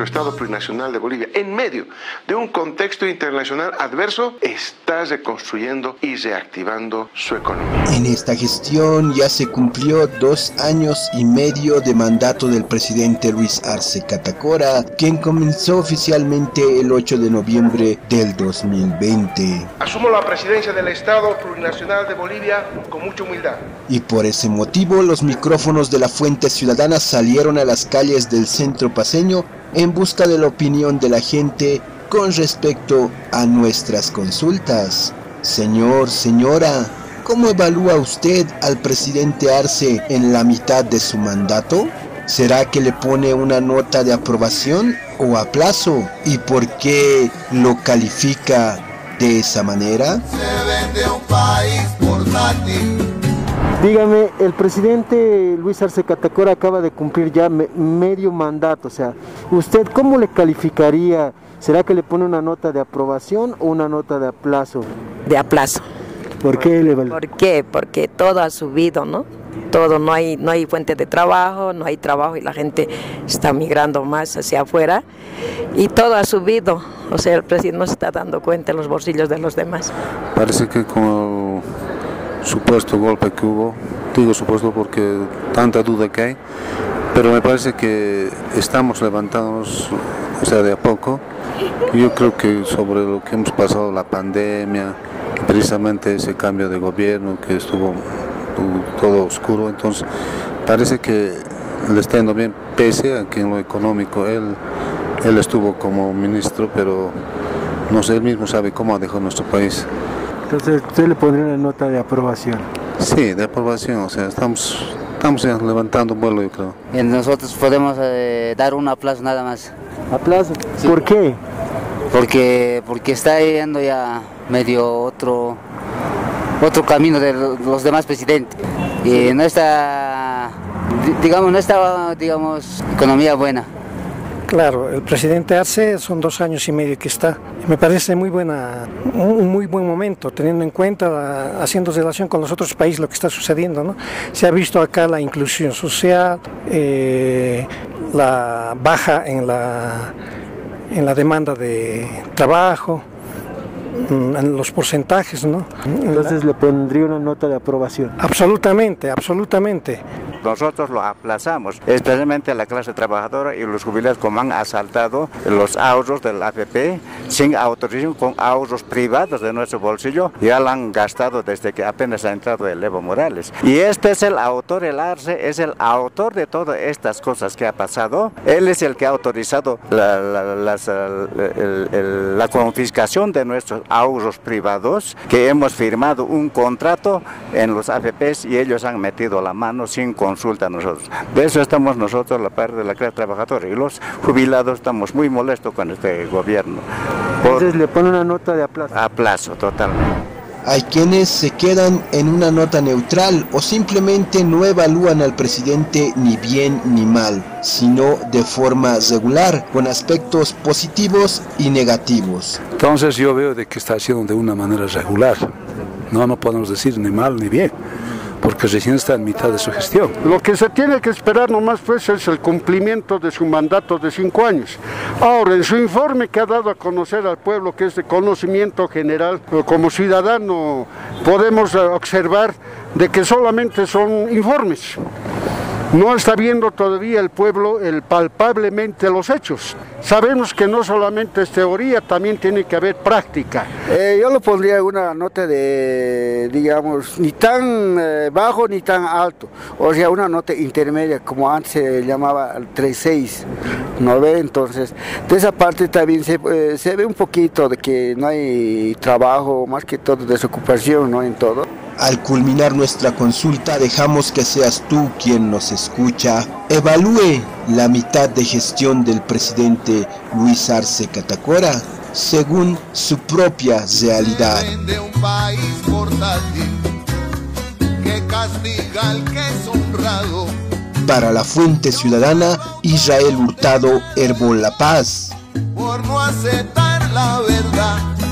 nuestro Estado plurinacional de Bolivia, en medio de un contexto internacional adverso, está reconstruyendo y reactivando su economía. En esta gestión ya se cumplió dos años y medio de mandato del presidente Luis Arce Catacora, quien comenzó oficialmente el 8 de noviembre del 2020. Asumo la presidencia del Estado plurinacional de Bolivia con mucha humildad. Y por ese motivo los micrófonos de la Fuente Ciudadana salieron a las calles del centro paseño en busca de la opinión de la gente con respecto a nuestras consultas. Señor, señora, ¿cómo evalúa usted al presidente Arce en la mitad de su mandato? ¿Será que le pone una nota de aprobación o aplazo? ¿Y por qué lo califica de esa manera? Dígame, el presidente Luis Arce Catacora acaba de cumplir ya medio mandato, o sea, ¿usted cómo le calificaría? ¿Será que le pone una nota de aprobación o una nota de aplazo? De aplazo. ¿Por qué le ¿Por qué? Porque todo ha subido, ¿no? Todo, no hay, no hay fuente de trabajo, no hay trabajo y la gente está migrando más hacia afuera y todo ha subido. O sea, el presidente no se está dando cuenta en los bolsillos de los demás. Parece que como supuesto golpe que hubo, digo supuesto porque tanta duda que hay, pero me parece que estamos levantándonos, o sea, de a poco. Yo creo que sobre lo que hemos pasado, la pandemia, precisamente ese cambio de gobierno que estuvo todo oscuro, entonces parece que le está yendo bien, pese a que en lo económico él, él estuvo como ministro, pero no sé, él mismo sabe cómo ha dejado nuestro país. Entonces usted le pondría una nota de aprobación. Sí, de aprobación, o sea, estamos, estamos ya levantando vuelo, yo creo. Y nosotros podemos eh, dar un aplauso nada más. ¿Aplauso? ¿Por qué? Porque, porque está yendo ya medio otro, otro camino de los demás presidentes. Y no está, digamos, no está, digamos, economía buena. Claro, el presidente Arce son dos años y medio que está. Me parece muy buena, un muy buen momento, teniendo en cuenta, haciendo relación con los otros países, lo que está sucediendo. ¿no? Se ha visto acá la inclusión social, eh, la baja en la, en la demanda de trabajo, mm, en los porcentajes, ¿no? Entonces le pondría una nota de aprobación. Absolutamente, absolutamente nosotros lo aplazamos, especialmente la clase trabajadora y los jubilados como han asaltado los ahorros del AFP sin autorización, con ahorros privados de nuestro bolsillo, ya lo han gastado desde que apenas ha entrado el Evo Morales. Y este es el autor, el Arce es el autor de todas estas cosas que ha pasado. Él es el que ha autorizado la, la confiscación de nuestros ahorros privados, que hemos firmado un contrato en los AFPs y ellos han metido la mano sin consulta a nosotros. De eso estamos nosotros, la parte de la clase trabajadora, y los jubilados estamos muy molestos con este gobierno. Entonces le pone una nota de aplazo. Aplazo, totalmente. Hay quienes se quedan en una nota neutral o simplemente no evalúan al presidente ni bien ni mal, sino de forma regular, con aspectos positivos y negativos. Entonces yo veo de que está haciendo de una manera regular. No, no podemos decir ni mal ni bien porque recién está en mitad de su gestión. Lo que se tiene que esperar nomás pues es el cumplimiento de su mandato de cinco años. Ahora, en su informe que ha dado a conocer al pueblo, que es de conocimiento general, como ciudadano podemos observar de que solamente son informes. No está viendo todavía el pueblo el palpablemente los hechos. Sabemos que no solamente es teoría, también tiene que haber práctica. Eh, yo lo pondría una nota de, digamos, ni tan eh, bajo ni tan alto. O sea, una nota intermedia, como antes se llamaba 3.6, ¿no ve? Entonces, de esa parte también se, eh, se ve un poquito de que no hay trabajo, más que todo desocupación, ¿no? En todo. Al culminar nuestra consulta dejamos que seas tú quien nos escucha. Evalúe la mitad de gestión del presidente Luis Arce Catacora según su propia realidad. Para la Fuente Ciudadana, Israel Hurtado Herbol La Paz. Por no aceptar la verdad